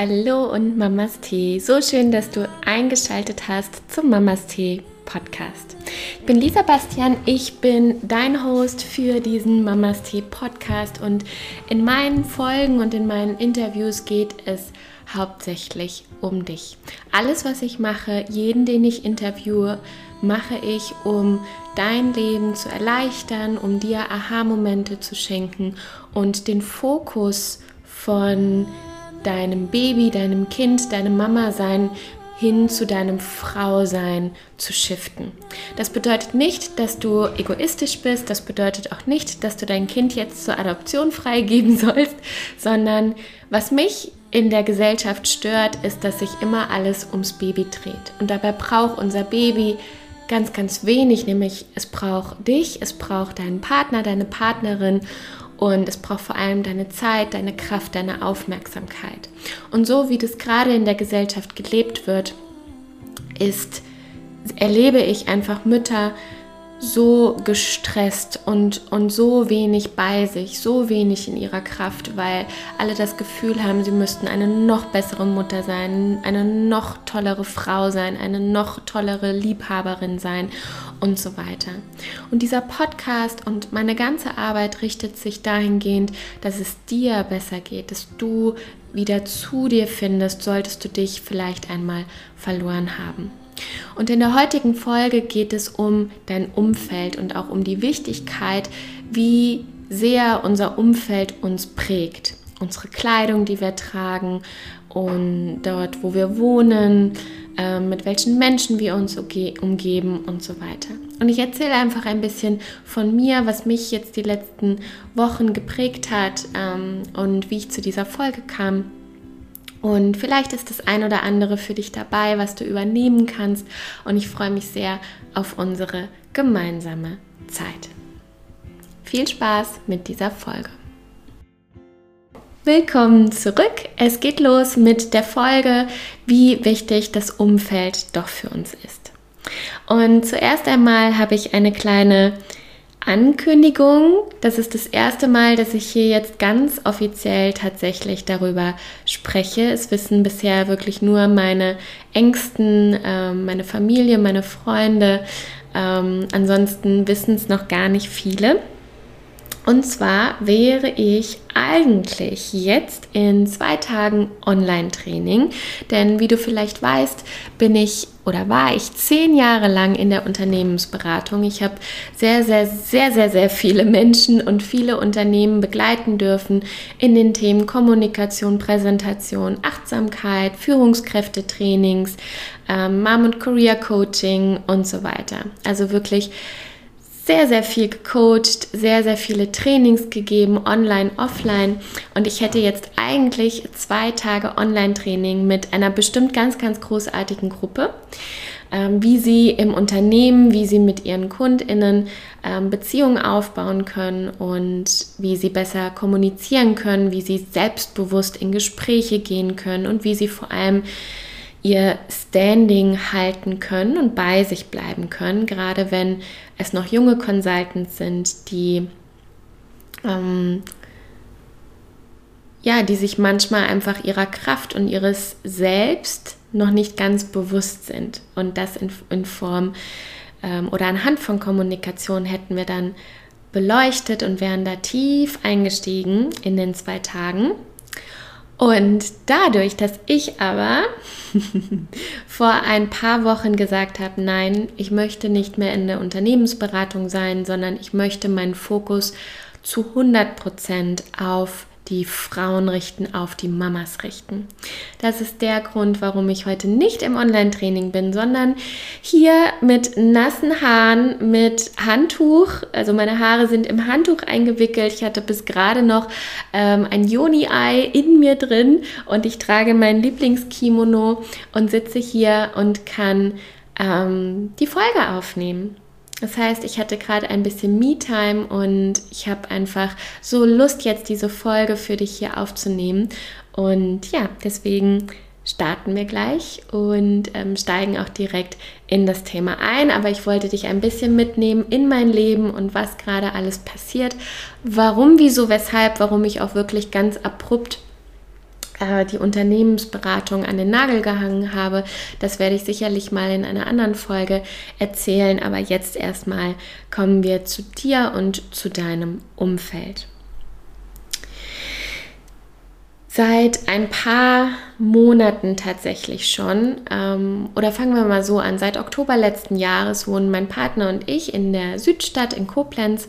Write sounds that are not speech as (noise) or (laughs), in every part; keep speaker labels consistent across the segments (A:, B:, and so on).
A: Hallo und Mamas Tee. So schön, dass du eingeschaltet hast zum Mamas Tee Podcast. Ich bin Lisa Bastian, ich bin dein Host für diesen Mamas Tee Podcast und in meinen Folgen und in meinen Interviews geht es hauptsächlich um dich. Alles, was ich mache, jeden, den ich interviewe, mache ich, um dein Leben zu erleichtern, um dir Aha-Momente zu schenken und den Fokus von deinem Baby, deinem Kind, deinem Mama sein hin zu deinem Frausein zu shiften. Das bedeutet nicht, dass du egoistisch bist, das bedeutet auch nicht, dass du dein Kind jetzt zur Adoption freigeben (laughs) sollst, sondern was mich in der Gesellschaft stört, ist, dass sich immer alles ums Baby dreht. Und dabei braucht unser Baby ganz, ganz wenig, nämlich es braucht dich, es braucht deinen Partner, deine Partnerin und es braucht vor allem deine Zeit, deine Kraft, deine Aufmerksamkeit. Und so wie das gerade in der Gesellschaft gelebt wird, ist, erlebe ich einfach Mütter, so gestresst und, und so wenig bei sich, so wenig in ihrer Kraft, weil alle das Gefühl haben, sie müssten eine noch bessere Mutter sein, eine noch tollere Frau sein, eine noch tollere Liebhaberin sein und so weiter. Und dieser Podcast und meine ganze Arbeit richtet sich dahingehend, dass es dir besser geht, dass du wieder zu dir findest, solltest du dich vielleicht einmal verloren haben. Und in der heutigen Folge geht es um dein Umfeld und auch um die Wichtigkeit, wie sehr unser Umfeld uns prägt. Unsere Kleidung, die wir tragen und dort, wo wir wohnen, äh, mit welchen Menschen wir uns umgeben und so weiter. Und ich erzähle einfach ein bisschen von mir, was mich jetzt die letzten Wochen geprägt hat ähm, und wie ich zu dieser Folge kam. Und vielleicht ist das ein oder andere für dich dabei, was du übernehmen kannst. Und ich freue mich sehr auf unsere gemeinsame Zeit. Viel Spaß mit dieser Folge. Willkommen zurück. Es geht los mit der Folge, wie wichtig das Umfeld doch für uns ist. Und zuerst einmal habe ich eine kleine Ankündigung. Das ist das erste Mal, dass ich hier jetzt ganz offiziell tatsächlich darüber spreche. Es wissen bisher wirklich nur meine Ängsten, äh, meine Familie, meine Freunde. Ähm, ansonsten wissen es noch gar nicht viele. Und zwar wäre ich eigentlich jetzt in zwei Tagen Online-Training, denn wie du vielleicht weißt, bin ich oder war ich zehn Jahre lang in der Unternehmensberatung. Ich habe sehr, sehr, sehr, sehr, sehr viele Menschen und viele Unternehmen begleiten dürfen in den Themen Kommunikation, Präsentation, Achtsamkeit, Führungskräftetrainings, ähm, Mom- und Career Coaching und so weiter. Also wirklich sehr, sehr viel gecoacht, sehr, sehr viele Trainings gegeben, online, offline. Und ich hätte jetzt eigentlich zwei Tage Online-Training mit einer bestimmt ganz, ganz großartigen Gruppe, ähm, wie sie im Unternehmen, wie sie mit ihren KundInnen ähm, Beziehungen aufbauen können und wie sie besser kommunizieren können, wie sie selbstbewusst in Gespräche gehen können und wie sie vor allem ihr Standing halten können und bei sich bleiben können, gerade wenn es noch junge Consultants sind, die ähm, ja, die sich manchmal einfach ihrer Kraft und ihres Selbst noch nicht ganz bewusst sind. Und das in, in Form ähm, oder anhand von Kommunikation hätten wir dann beleuchtet und wären da tief eingestiegen in den zwei Tagen. Und dadurch, dass ich aber (laughs) vor ein paar Wochen gesagt habe, nein, ich möchte nicht mehr in der Unternehmensberatung sein, sondern ich möchte meinen Fokus zu 100 Prozent auf die Frauen richten, auf die Mamas richten. Das ist der Grund, warum ich heute nicht im Online-Training bin, sondern hier mit nassen Haaren, mit Handtuch. Also meine Haare sind im Handtuch eingewickelt. Ich hatte bis gerade noch ähm, ein Yoni-Ei in mir drin und ich trage mein Lieblingskimono und sitze hier und kann ähm, die Folge aufnehmen. Das heißt, ich hatte gerade ein bisschen Me-Time und ich habe einfach so Lust, jetzt diese Folge für dich hier aufzunehmen. Und ja, deswegen starten wir gleich und ähm, steigen auch direkt in das Thema ein. Aber ich wollte dich ein bisschen mitnehmen in mein Leben und was gerade alles passiert, warum, wieso, weshalb, warum ich auch wirklich ganz abrupt äh, die Unternehmensberatung an den Nagel gehangen habe. Das werde ich sicherlich mal in einer anderen Folge erzählen. Aber jetzt erstmal kommen wir zu dir und zu deinem Umfeld. Seit ein paar Monaten tatsächlich schon, ähm, oder fangen wir mal so an, seit Oktober letzten Jahres wohnen mein Partner und ich in der Südstadt in Koblenz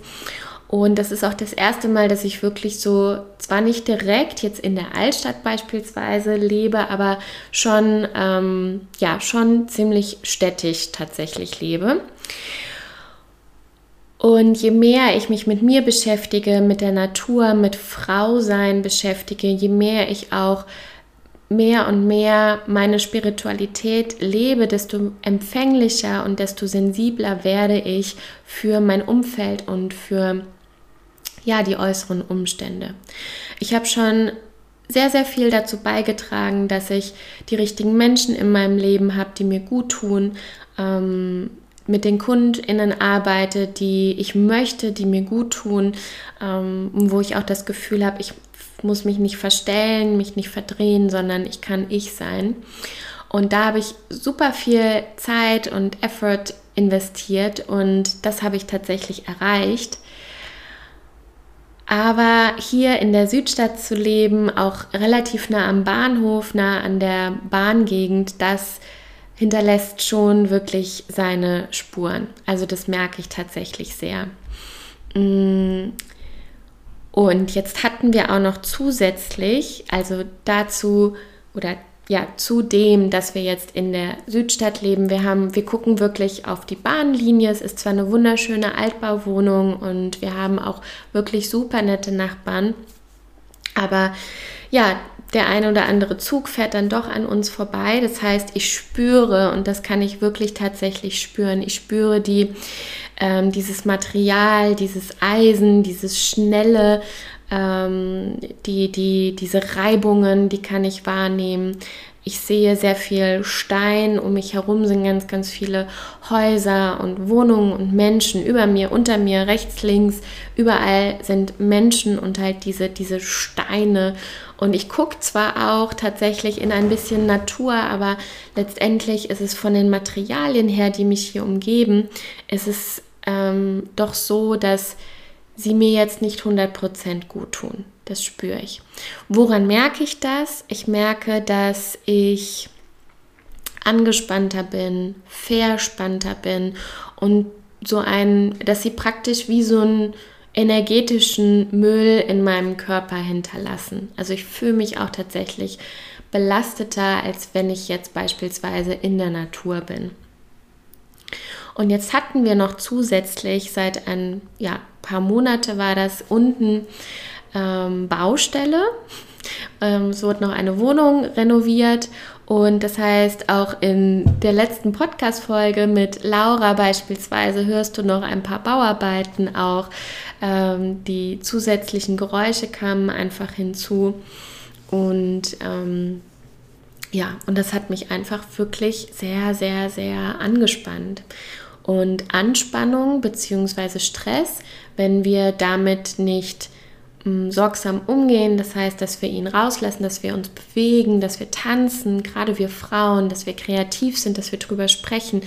A: und das ist auch das erste Mal, dass ich wirklich so, zwar nicht direkt jetzt in der Altstadt beispielsweise lebe, aber schon, ähm, ja, schon ziemlich städtisch tatsächlich lebe. Und je mehr ich mich mit mir beschäftige, mit der Natur, mit Frausein beschäftige, je mehr ich auch mehr und mehr meine Spiritualität lebe, desto empfänglicher und desto sensibler werde ich für mein Umfeld und für ja, die äußeren Umstände. Ich habe schon sehr, sehr viel dazu beigetragen, dass ich die richtigen Menschen in meinem Leben habe, die mir gut tun, ähm, mit den KundInnen arbeite, die ich möchte, die mir gut tun, ähm, wo ich auch das Gefühl habe, ich muss mich nicht verstellen, mich nicht verdrehen, sondern ich kann ich sein. Und da habe ich super viel Zeit und Effort investiert und das habe ich tatsächlich erreicht. Aber hier in der Südstadt zu leben, auch relativ nah am Bahnhof, nah an der Bahngegend, das hinterlässt schon wirklich seine Spuren. Also das merke ich tatsächlich sehr. Mm. Und jetzt hatten wir auch noch zusätzlich, also dazu oder ja, zudem, dass wir jetzt in der Südstadt leben, wir haben, wir gucken wirklich auf die Bahnlinie. Es ist zwar eine wunderschöne Altbauwohnung und wir haben auch wirklich super nette Nachbarn, aber ja, der eine oder andere Zug fährt dann doch an uns vorbei. Das heißt, ich spüre, und das kann ich wirklich tatsächlich spüren, ich spüre die, ähm, dieses Material, dieses Eisen, dieses schnelle, ähm, die, die, diese Reibungen, die kann ich wahrnehmen. Ich sehe sehr viel Stein, um mich herum sind ganz, ganz viele Häuser und Wohnungen und Menschen über mir, unter mir, rechts, links, überall sind Menschen und halt diese, diese Steine. Und ich gucke zwar auch tatsächlich in ein bisschen Natur, aber letztendlich ist es von den Materialien her, die mich hier umgeben, ist es ähm, doch so, dass sie mir jetzt nicht 100% gut tun. Das spüre ich. Woran merke ich das? Ich merke, dass ich angespannter bin, verspannter bin und so ein, dass sie praktisch wie so einen energetischen Müll in meinem Körper hinterlassen. Also ich fühle mich auch tatsächlich belasteter, als wenn ich jetzt beispielsweise in der Natur bin. Und jetzt hatten wir noch zusätzlich seit ein ja, paar Monate war das unten ähm, Baustelle. Ähm, es wurde noch eine Wohnung renoviert und das heißt, auch in der letzten Podcast-Folge mit Laura beispielsweise hörst du noch ein paar Bauarbeiten auch. Ähm, die zusätzlichen Geräusche kamen einfach hinzu. Und ähm, ja, und das hat mich einfach wirklich sehr, sehr, sehr angespannt. Und Anspannung bzw. Stress, wenn wir damit nicht sorgsam umgehen, das heißt, dass wir ihn rauslassen, dass wir uns bewegen, dass wir tanzen, gerade wir Frauen, dass wir kreativ sind, dass wir drüber sprechen,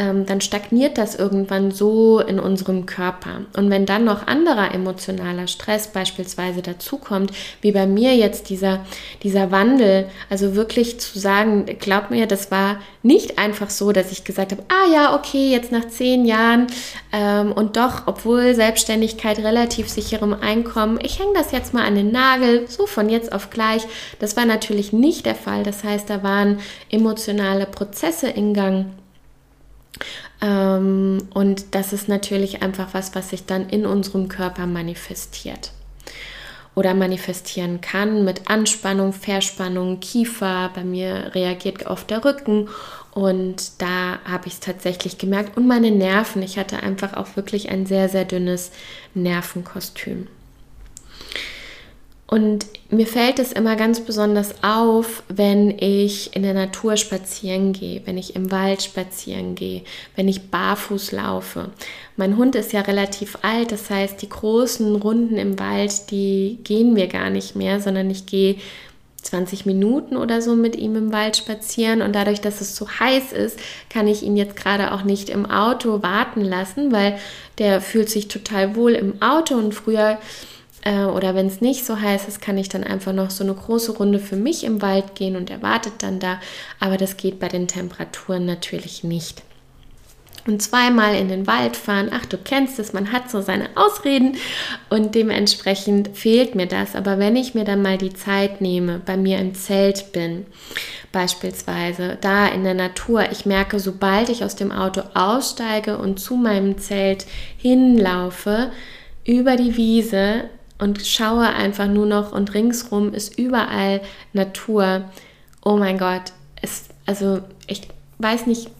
A: ähm, dann stagniert das irgendwann so in unserem Körper. Und wenn dann noch anderer emotionaler Stress beispielsweise dazukommt, wie bei mir jetzt dieser, dieser Wandel, also wirklich zu sagen, glaub mir, das war nicht einfach so, dass ich gesagt habe, ah ja, okay, jetzt nach zehn Jahren ähm, und doch, obwohl Selbstständigkeit relativ sicherem Einkommen, ich hänge das jetzt mal an den Nagel, so von jetzt auf gleich. Das war natürlich nicht der Fall. Das heißt, da waren emotionale Prozesse in Gang. Ähm, und das ist natürlich einfach was, was sich dann in unserem Körper manifestiert oder manifestieren kann mit Anspannung, Verspannung, Kiefer. Bei mir reagiert oft der Rücken und da habe ich es tatsächlich gemerkt. Und meine Nerven. Ich hatte einfach auch wirklich ein sehr, sehr dünnes Nervenkostüm. Und mir fällt es immer ganz besonders auf, wenn ich in der Natur spazieren gehe, wenn ich im Wald spazieren gehe, wenn ich barfuß laufe. Mein Hund ist ja relativ alt, das heißt, die großen Runden im Wald, die gehen wir gar nicht mehr, sondern ich gehe 20 Minuten oder so mit ihm im Wald spazieren und dadurch, dass es so heiß ist, kann ich ihn jetzt gerade auch nicht im Auto warten lassen, weil der fühlt sich total wohl im Auto und früher äh, oder wenn es nicht so heiß ist, kann ich dann einfach noch so eine große Runde für mich im Wald gehen und er wartet dann da, aber das geht bei den Temperaturen natürlich nicht und zweimal in den Wald fahren. Ach, du kennst es, man hat so seine Ausreden und dementsprechend fehlt mir das. Aber wenn ich mir dann mal die Zeit nehme, bei mir im Zelt bin, beispielsweise da in der Natur, ich merke, sobald ich aus dem Auto aussteige und zu meinem Zelt hinlaufe, über die Wiese und schaue einfach nur noch und ringsrum ist überall Natur. Oh mein Gott, es, also ich weiß nicht,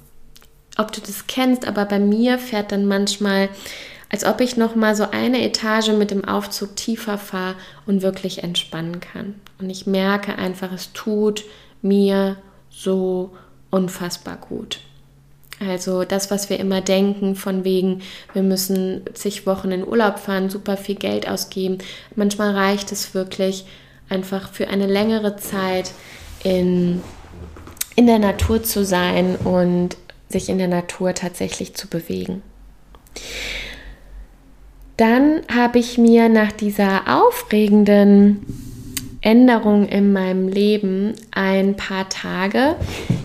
A: ob du das kennst, aber bei mir fährt dann manchmal, als ob ich noch mal so eine Etage mit dem Aufzug tiefer fahre und wirklich entspannen kann. Und ich merke einfach, es tut mir so unfassbar gut. Also das, was wir immer denken, von wegen, wir müssen zig Wochen in Urlaub fahren, super viel Geld ausgeben. Manchmal reicht es wirklich einfach für eine längere Zeit in, in der Natur zu sein und sich in der Natur tatsächlich zu bewegen. Dann habe ich mir nach dieser aufregenden Änderung in meinem Leben ein paar Tage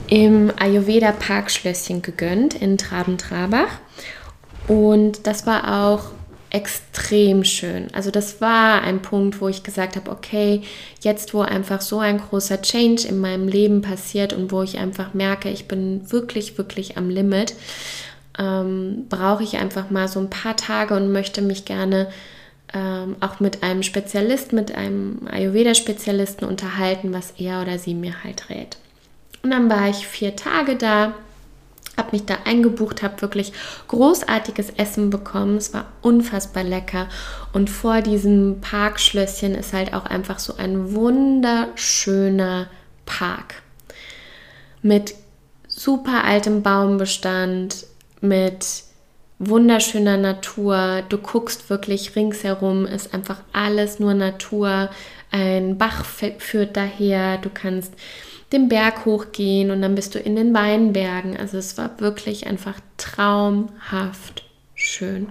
A: im Ayurveda Parkschlösschen gegönnt in Traben-Trabach. Und das war auch extrem schön. Also das war ein Punkt, wo ich gesagt habe, okay, jetzt wo einfach so ein großer Change in meinem Leben passiert und wo ich einfach merke, ich bin wirklich, wirklich am Limit, ähm, brauche ich einfach mal so ein paar Tage und möchte mich gerne ähm, auch mit einem Spezialist, mit einem Ayurveda-Spezialisten unterhalten, was er oder sie mir halt rät. Und dann war ich vier Tage da habe mich da eingebucht, habe wirklich großartiges Essen bekommen. Es war unfassbar lecker. Und vor diesem Parkschlösschen ist halt auch einfach so ein wunderschöner Park mit super altem Baumbestand, mit wunderschöner Natur. Du guckst wirklich ringsherum, ist einfach alles nur Natur. Ein Bach führt daher. Du kannst den Berg hochgehen und dann bist du in den Weinbergen. Also es war wirklich einfach traumhaft schön.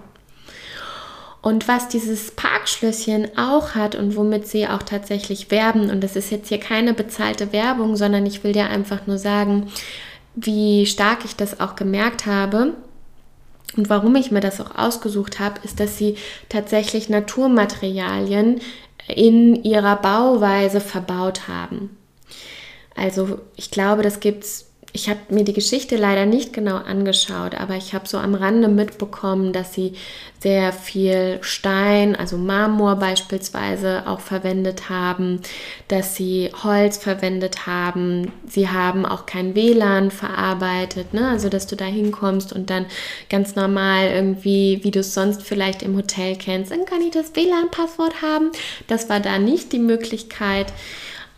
A: Und was dieses Parkschlösschen auch hat und womit sie auch tatsächlich werben, und das ist jetzt hier keine bezahlte Werbung, sondern ich will dir einfach nur sagen, wie stark ich das auch gemerkt habe, und warum ich mir das auch ausgesucht habe, ist, dass sie tatsächlich Naturmaterialien in ihrer Bauweise verbaut haben. Also ich glaube, das gibt's. Ich habe mir die Geschichte leider nicht genau angeschaut, aber ich habe so am Rande mitbekommen, dass sie sehr viel Stein, also Marmor beispielsweise auch verwendet haben, dass sie Holz verwendet haben. Sie haben auch kein WLAN verarbeitet, ne? also dass du da hinkommst und dann ganz normal irgendwie, wie du es sonst vielleicht im Hotel kennst, dann kann ich das WLAN-Passwort haben. Das war da nicht die Möglichkeit.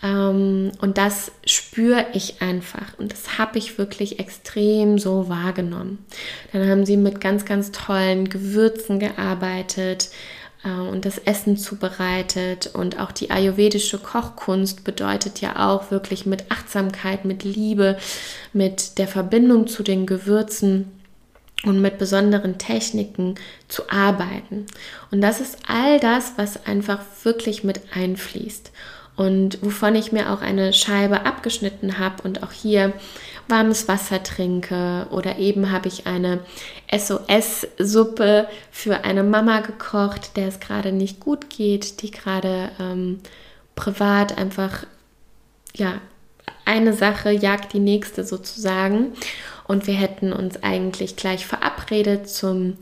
A: Ähm, und das spüre ich einfach. Und das habe ich wirklich extrem so wahrgenommen. Dann haben sie mit ganz, ganz tollen Gewürzen gearbeitet äh, und das Essen zubereitet. Und auch die ayurvedische Kochkunst bedeutet ja auch wirklich mit Achtsamkeit, mit Liebe, mit der Verbindung zu den Gewürzen und mit besonderen Techniken zu arbeiten. Und das ist all das, was einfach wirklich mit einfließt und wovon ich mir auch eine Scheibe abgeschnitten habe und auch hier warmes Wasser trinke oder eben habe ich eine SOS-Suppe für eine Mama gekocht, der es gerade nicht gut geht, die gerade ähm, privat einfach, ja, eine Sache jagt die nächste sozusagen. Und wir hätten uns eigentlich gleich verabredet zum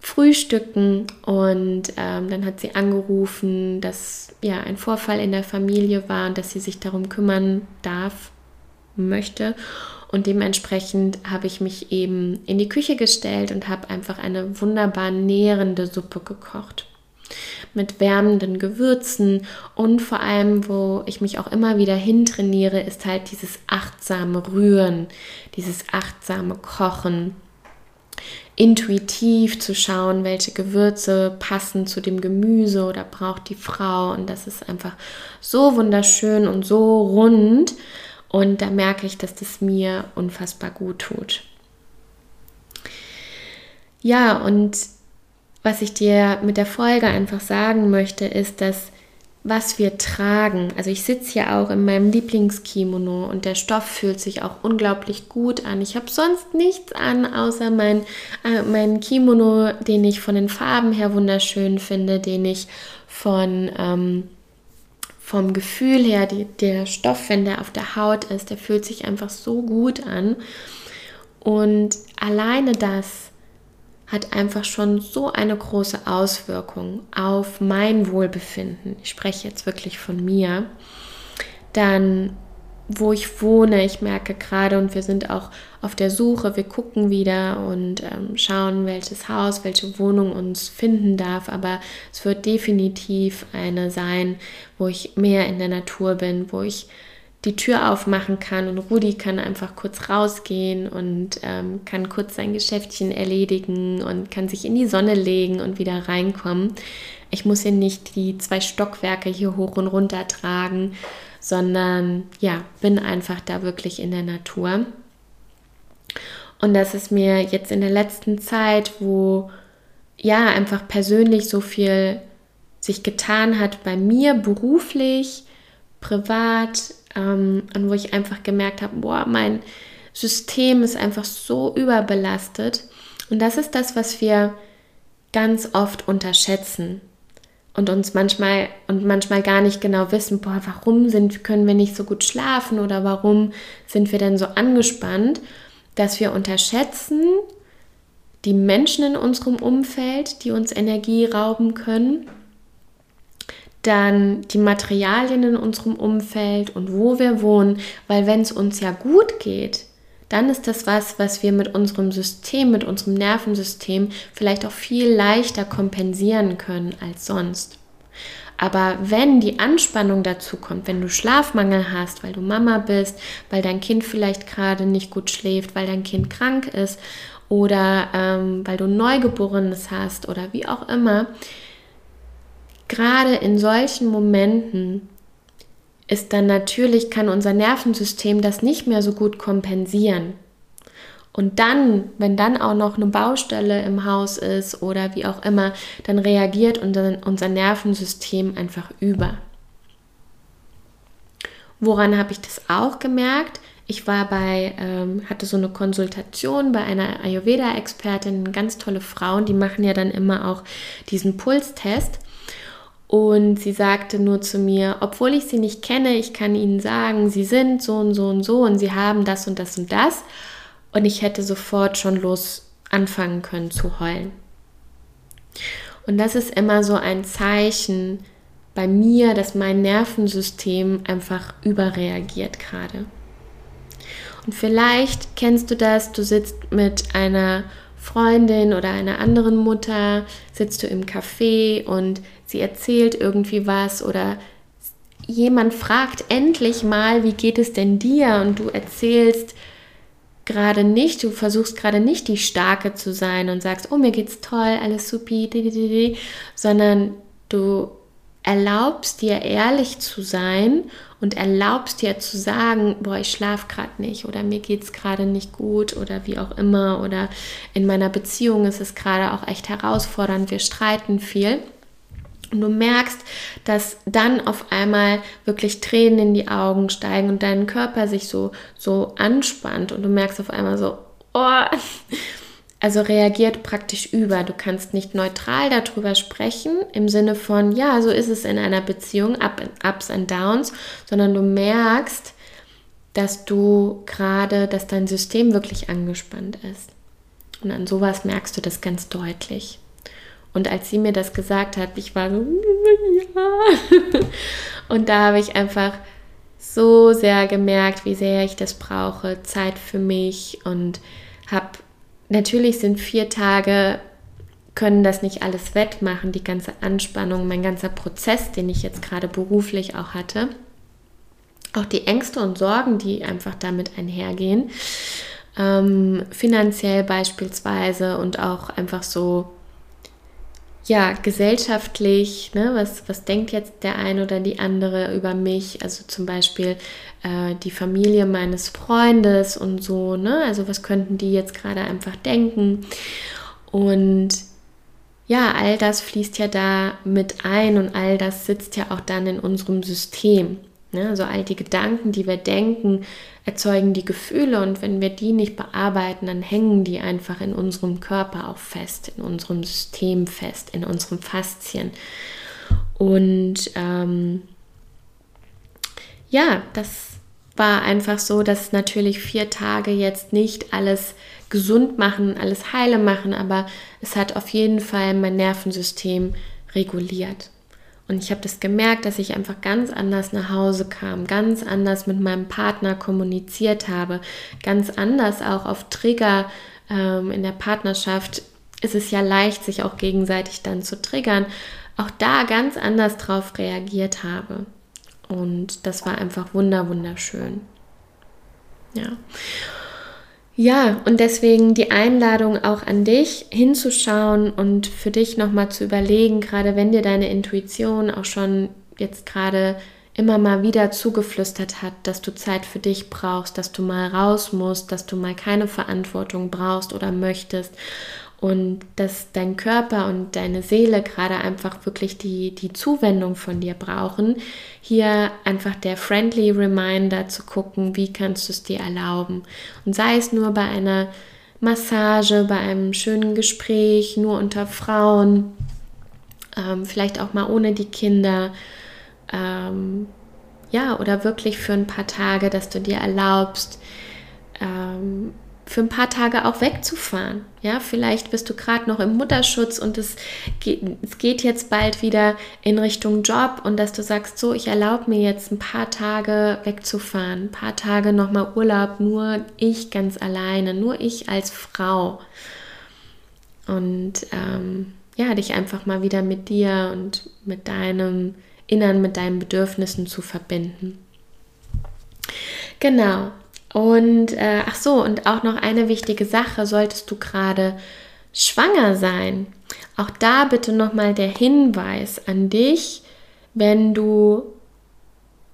A: frühstücken und ähm, dann hat sie angerufen, dass ja ein Vorfall in der Familie war und dass sie sich darum kümmern darf, möchte. Und dementsprechend habe ich mich eben in die Küche gestellt und habe einfach eine wunderbar nährende Suppe gekocht. Mit wärmenden Gewürzen und vor allem, wo ich mich auch immer wieder hintrainiere, ist halt dieses achtsame Rühren, dieses achtsame Kochen intuitiv zu schauen, welche Gewürze passen zu dem Gemüse oder braucht die Frau. Und das ist einfach so wunderschön und so rund. Und da merke ich, dass das mir unfassbar gut tut. Ja, und was ich dir mit der Folge einfach sagen möchte, ist, dass was wir tragen. Also ich sitze hier auch in meinem Lieblingskimono und der Stoff fühlt sich auch unglaublich gut an. Ich habe sonst nichts an, außer mein, äh, mein Kimono, den ich von den Farben her wunderschön finde, den ich von... Ähm, vom Gefühl her, die, der Stoff, wenn der auf der Haut ist, der fühlt sich einfach so gut an. Und alleine das hat einfach schon so eine große Auswirkung auf mein Wohlbefinden. Ich spreche jetzt wirklich von mir. Dann, wo ich wohne, ich merke gerade und wir sind auch auf der Suche, wir gucken wieder und ähm, schauen, welches Haus, welche Wohnung uns finden darf. Aber es wird definitiv eine sein, wo ich mehr in der Natur bin, wo ich die Tür aufmachen kann und Rudi kann einfach kurz rausgehen und ähm, kann kurz sein Geschäftchen erledigen und kann sich in die Sonne legen und wieder reinkommen. Ich muss hier nicht die zwei Stockwerke hier hoch und runter tragen, sondern ja, bin einfach da wirklich in der Natur. Und das ist mir jetzt in der letzten Zeit, wo ja einfach persönlich so viel sich getan hat bei mir beruflich, privat, ähm, und wo ich einfach gemerkt habe, boah, mein System ist einfach so überbelastet. Und das ist das, was wir ganz oft unterschätzen und uns manchmal und manchmal gar nicht genau wissen, boah, warum sind, können wir nicht so gut schlafen oder warum sind wir denn so angespannt, dass wir unterschätzen die Menschen in unserem Umfeld, die uns Energie rauben können dann die Materialien in unserem Umfeld und wo wir wohnen, weil wenn es uns ja gut geht, dann ist das was, was wir mit unserem System, mit unserem Nervensystem vielleicht auch viel leichter kompensieren können als sonst. Aber wenn die Anspannung dazu kommt, wenn du Schlafmangel hast, weil du Mama bist, weil dein Kind vielleicht gerade nicht gut schläft, weil dein Kind krank ist oder ähm, weil du Neugeborenes hast oder wie auch immer, gerade in solchen Momenten ist dann natürlich, kann unser Nervensystem das nicht mehr so gut kompensieren. Und dann, wenn dann auch noch eine Baustelle im Haus ist oder wie auch immer, dann reagiert unser, Nervensystem einfach über. Woran habe ich das auch gemerkt? Ich war bei, ähm, hatte so eine Konsultation bei einer Ayurveda-Expertin, ganz tolle Frauen, die machen ja dann immer auch diesen Pulstest. Und sie sagte nur zu mir, obwohl ich sie nicht kenne, ich kann ihnen sagen, sie sind so und so und so und sie haben das und das und das. Und ich hätte sofort schon los anfangen können zu heulen. Und das ist immer so ein Zeichen bei mir, dass mein Nervensystem einfach überreagiert gerade. Und vielleicht kennst du das, du sitzt mit einer Freundin oder einer anderen Mutter, sitzt du im Café und sie erzählt irgendwie was oder jemand fragt endlich mal, wie geht es denn dir? Und du erzählst gerade nicht, du versuchst gerade nicht die Starke zu sein und sagst, oh, mir geht's toll, alles supi, sondern du erlaubst dir ehrlich zu sein und erlaubst dir zu sagen, boah, ich schlafe gerade nicht oder mir geht es gerade nicht gut oder wie auch immer oder in meiner Beziehung ist es gerade auch echt herausfordernd, wir streiten viel. Und du merkst, dass dann auf einmal wirklich Tränen in die Augen steigen und dein Körper sich so, so anspannt und du merkst auf einmal so, oh, also reagiert praktisch über. Du kannst nicht neutral darüber sprechen im Sinne von, ja, so ist es in einer Beziehung, Ups and Downs, sondern du merkst, dass du gerade, dass dein System wirklich angespannt ist. Und an sowas merkst du das ganz deutlich. Und als sie mir das gesagt hat, ich war so, ja. (laughs) Und da habe ich einfach so sehr gemerkt, wie sehr ich das brauche, Zeit für mich und habe Natürlich sind vier Tage, können das nicht alles wettmachen, die ganze Anspannung, mein ganzer Prozess, den ich jetzt gerade beruflich auch hatte. Auch die Ängste und Sorgen, die einfach damit einhergehen. ähm, finanziell beispielsweise und auch einfach so, ja, gesellschaftlich, ne, was, was denkt jetzt der eine oder die andere über mich? Also zum Beispiel äh, die Familie meines Freundes und so, ne? Also was könnten die jetzt gerade einfach denken? Und ja, all das fließt ja da mit ein und all das sitzt ja auch dann in unserem System. Ne? Also all die Gedanken, die wir denken, erzeugen die Gefühle und wenn wir die nicht bearbeiten, dann hängen die einfach in unserem Körper auch fest, in unserem System fest, in unseren Faszien. Und ähm, ja, das war einfach so, dass natürlich vier Tage jetzt nicht alles gesund machen, alles heile machen, aber es hat auf jeden Fall mein Nervensystem reguliert. Und ich habe das gemerkt, dass ich einfach ganz anders nach Hause kam, ganz anders mit meinem Partner kommuniziert habe, ganz anders auch auf Trigger ähm, in der Partnerschaft ist es ja leicht, sich auch gegenseitig dann zu triggern, auch da ganz anders drauf reagiert habe. Und das war einfach wunder, wunderschön. Ja. Ja, und deswegen die Einladung auch an dich hinzuschauen und für dich nochmal zu überlegen, gerade wenn dir deine Intuition auch schon jetzt gerade immer mal wieder zugeflüstert hat, dass du Zeit für dich brauchst, dass du mal raus musst, dass du mal keine Verantwortung brauchst oder möchtest und dass dein Körper und deine Seele gerade einfach wirklich die, die Zuwendung von dir brauchen, hier einfach der friendly Reminder zu gucken, wie kannst du es dir erlauben. Und sei es nur bei einer Massage, bei einem schönen Gespräch, nur unter Frauen, ähm, vielleicht auch mal ohne die Kinder. Ähm, ja, oder wirklich für ein paar Tage, dass du dir erlaubst, ähm, für ein paar Tage auch wegzufahren. Ja, vielleicht bist du gerade noch im Mutterschutz und es geht, es geht jetzt bald wieder in Richtung Job und dass du sagst, so, ich erlaube mir jetzt ein paar Tage wegzufahren, ein paar Tage nochmal Urlaub, nur ich ganz alleine, nur ich als Frau. Und ähm, ja, dich einfach mal wieder mit dir und mit deinem Innern, mit deinen Bedürfnissen zu verbinden. Genau, und äh, ach so, und auch noch eine wichtige Sache, solltest du gerade schwanger sein, auch da bitte nochmal der Hinweis an dich, wenn du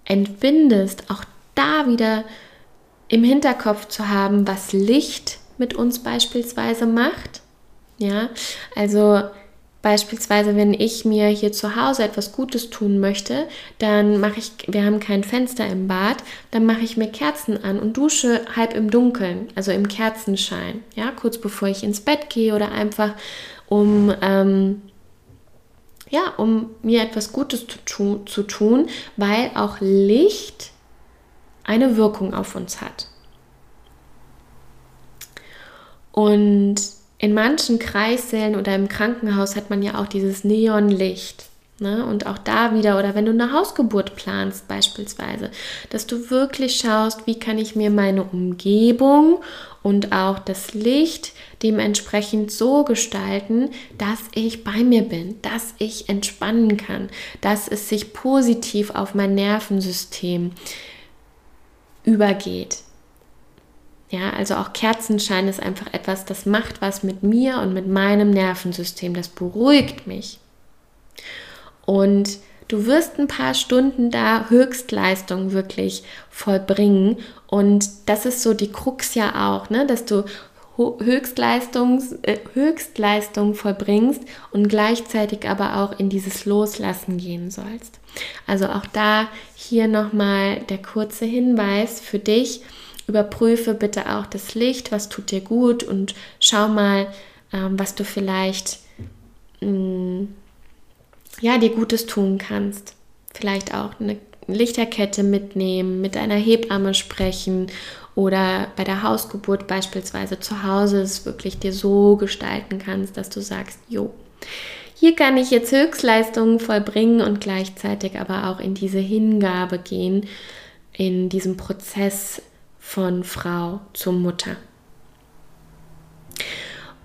A: entbindest, auch da wieder im Hinterkopf zu haben, was Licht mit uns beispielsweise macht. Ja, also Beispielsweise, wenn ich mir hier zu Hause etwas Gutes tun möchte, dann mache ich, wir haben kein Fenster im Bad, dann mache ich mir Kerzen an und dusche halb im Dunkeln, also im Kerzenschein, ja, kurz bevor ich ins Bett gehe oder einfach um, ähm, ja, um mir etwas Gutes zu, tu zu tun, weil auch Licht eine Wirkung auf uns hat. Und in manchen Kreissälen oder im Krankenhaus hat man ja auch dieses Neonlicht. Ne? Und auch da wieder, oder wenn du eine Hausgeburt planst beispielsweise, dass du wirklich schaust, wie kann ich mir meine Umgebung und auch das Licht dementsprechend so gestalten, dass ich bei mir bin, dass ich entspannen kann, dass es sich positiv auf mein Nervensystem übergeht. Ja, also auch Kerzenschein ist einfach etwas, das macht was mit mir und mit meinem Nervensystem. Das beruhigt mich. Und du wirst ein paar Stunden da Höchstleistung wirklich vollbringen. Und das ist so die Krux ja auch, ne? dass du Höchstleistung, äh, Höchstleistung vollbringst und gleichzeitig aber auch in dieses Loslassen gehen sollst. Also auch da hier nochmal der kurze Hinweis für dich Überprüfe bitte auch das Licht, was tut dir gut und schau mal, ähm, was du vielleicht mh, mm, ja, dir Gutes tun kannst. Vielleicht auch eine Lichterkette mitnehmen, mit einer Hebamme sprechen oder bei der Hausgeburt beispielsweise zu Hause es wirklich dir so gestalten kannst, dass du sagst, jo, hier kann ich jetzt Höchstleistungen vollbringen und gleichzeitig aber auch in diese Hingabe gehen, in diesem Prozess von Frau zu Mutter.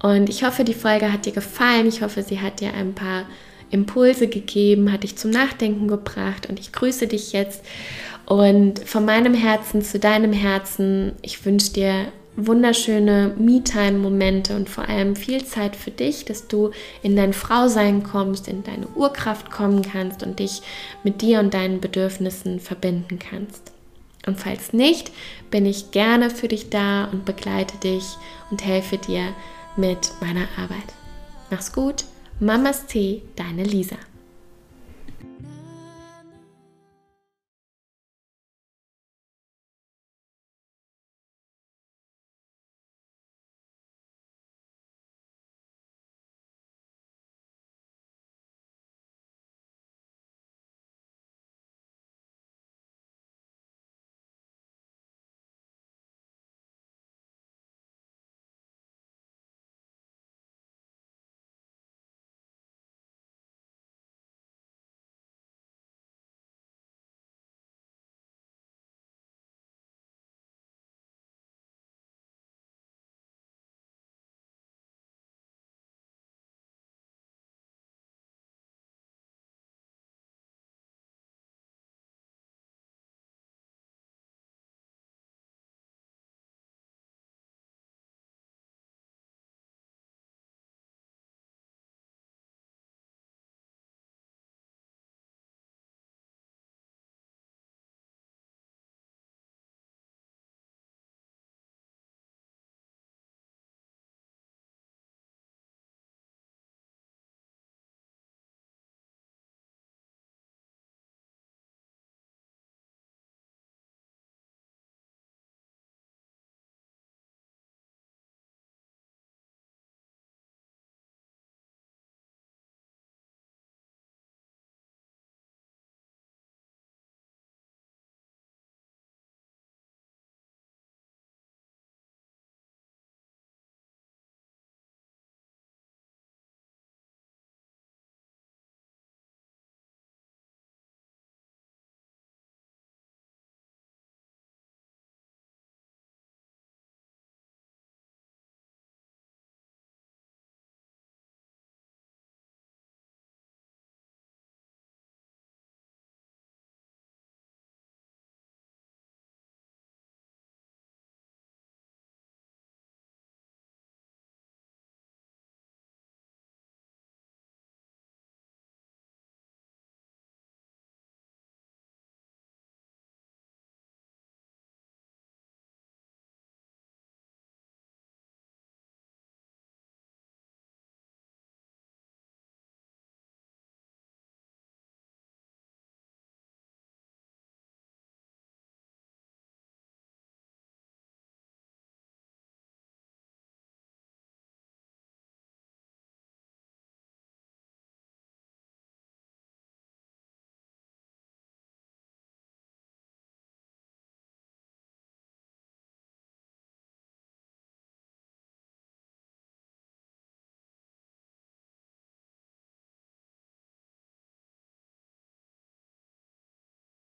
A: Und ich hoffe, die Folge hat dir gefallen. Ich hoffe, sie hat dir ein paar Impulse gegeben, hat dich zum Nachdenken gebracht und ich grüße dich jetzt. Und von meinem Herzen zu deinem Herzen, ich wünsche dir wunderschöne Me-Time-Momente und vor allem viel Zeit für dich, dass du in dein Frausein kommst, in deine Urkraft kommen kannst und dich mit dir und deinen Bedürfnissen verbinden kannst. Und falls nicht, bin ich gerne für dich da und begleite dich und helfe dir mit meiner Arbeit. Mach's gut, Mamas Tee, deine Lisa.